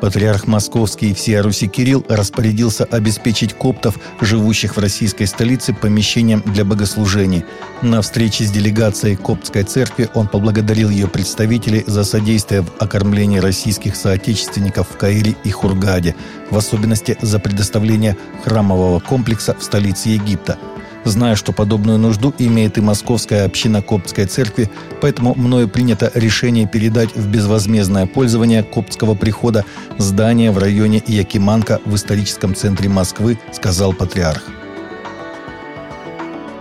Патриарх Московский и всея Руси Кирилл распорядился обеспечить коптов, живущих в российской столице, помещением для богослужений. На встрече с делегацией Коптской церкви он поблагодарил ее представителей за содействие в окормлении российских соотечественников в Каире и Хургаде, в особенности за предоставление храмового комплекса в столице Египта – Зная, что подобную нужду имеет и Московская община Коптской церкви, поэтому мною принято решение передать в безвозмездное пользование Коптского прихода здание в районе Якиманка в историческом центре Москвы, сказал патриарх.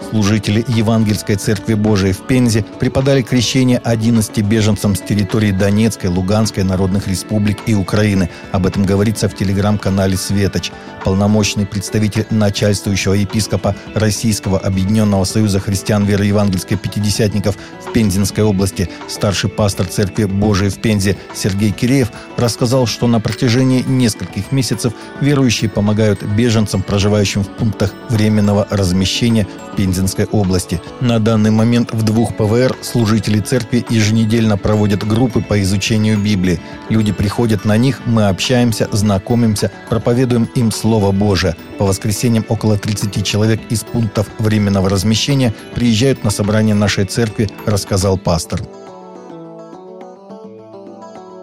Служители Евангельской Церкви Божией в Пензе преподали крещение 11 беженцам с территории Донецкой, Луганской народных республик и Украины. Об этом говорится в телеграм-канале «Светоч». Полномочный представитель начальствующего епископа Российского Объединенного Союза Христиан Веры Евангельской Пятидесятников в Пензенской области, старший пастор Церкви Божией в Пензе Сергей Киреев рассказал, что на протяжении нескольких месяцев верующие помогают беженцам, проживающим в пунктах временного размещения в Пензе Пензенской области. На данный момент в двух ПВР служители церкви еженедельно проводят группы по изучению Библии. Люди приходят на них, мы общаемся, знакомимся, проповедуем им Слово Божие. По воскресеньям около 30 человек из пунктов временного размещения приезжают на собрание нашей церкви, рассказал пастор.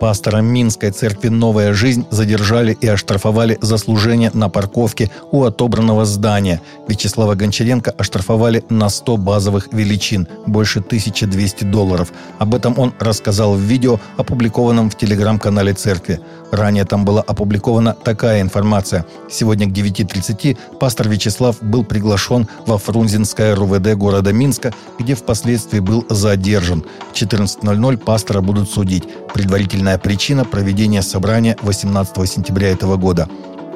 Пастора Минской церкви «Новая жизнь» задержали и оштрафовали за служение на парковке у отобранного здания. Вячеслава Гончаренко оштрафовали на 100 базовых величин, больше 1200 долларов. Об этом он рассказал в видео, опубликованном в телеграм-канале церкви. Ранее там была опубликована такая информация. Сегодня к 9.30 пастор Вячеслав был приглашен во Фрунзенское РУВД города Минска, где впоследствии был задержан. В 14.00 пастора будут судить. Предварительная Основная причина проведения собрания 18 сентября этого года.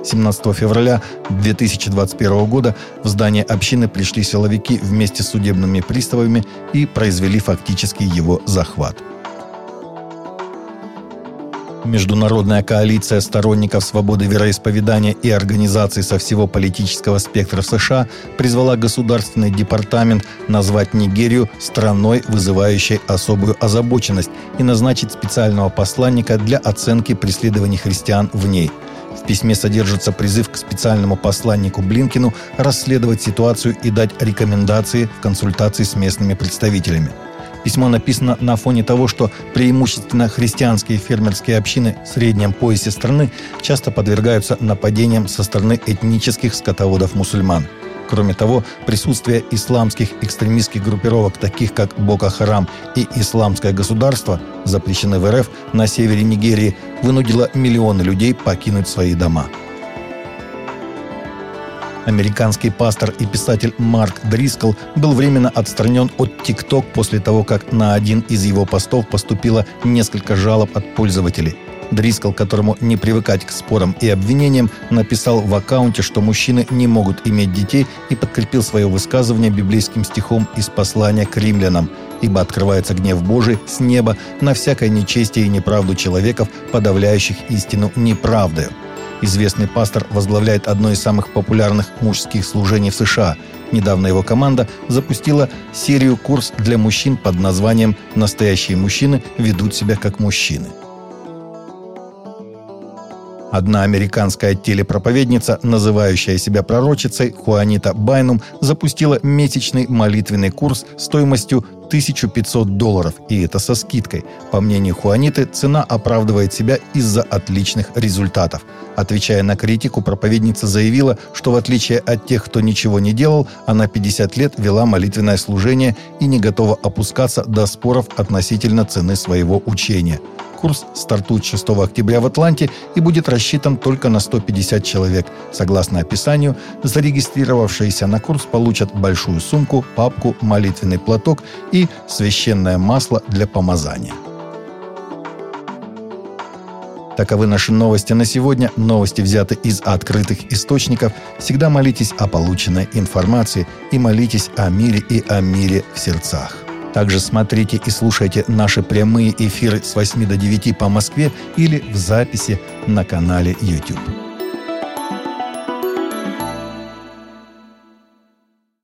17 февраля 2021 года в здание общины пришли силовики вместе с судебными приставами и произвели фактически его захват. Международная коалиция сторонников свободы вероисповедания и организаций со всего политического спектра США призвала Государственный департамент назвать Нигерию страной, вызывающей особую озабоченность, и назначить специального посланника для оценки преследований христиан в ней – в письме содержится призыв к специальному посланнику Блинкину расследовать ситуацию и дать рекомендации в консультации с местными представителями. Письмо написано на фоне того, что преимущественно христианские фермерские общины в среднем поясе страны часто подвергаются нападениям со стороны этнических скотоводов-мусульман. Кроме того, присутствие исламских экстремистских группировок, таких как Бока-Харам и Исламское государство, запрещены в РФ на севере Нигерии, вынудило миллионы людей покинуть свои дома. Американский пастор и писатель Марк Дрискл был временно отстранен от TikTok после того, как на один из его постов поступило несколько жалоб от пользователей. Дрискл, которому не привыкать к спорам и обвинениям, написал в аккаунте, что мужчины не могут иметь детей и подкрепил свое высказывание библейским стихом из послания к римлянам «Ибо открывается гнев Божий с неба на всякое нечестие и неправду человеков, подавляющих истину неправдою». Известный пастор возглавляет одно из самых популярных мужских служений в США. Недавно его команда запустила серию курс для мужчин под названием «Настоящие мужчины ведут себя как мужчины». Одна американская телепроповедница, называющая себя пророчицей, Хуанита Байнум, запустила месячный молитвенный курс стоимостью 1500 долларов, и это со скидкой. По мнению Хуаниты, цена оправдывает себя из-за отличных результатов. Отвечая на критику, проповедница заявила, что в отличие от тех, кто ничего не делал, она 50 лет вела молитвенное служение и не готова опускаться до споров относительно цены своего учения. Курс стартует 6 октября в Атланте и будет рассчитан только на 150 человек. Согласно описанию, зарегистрировавшиеся на курс получат большую сумку, папку, молитвенный платок и священное масло для помазания. Таковы наши новости на сегодня. Новости взяты из открытых источников. Всегда молитесь о полученной информации и молитесь о мире и о мире в сердцах. Также смотрите и слушайте наши прямые эфиры с 8 до 9 по Москве или в записи на канале YouTube.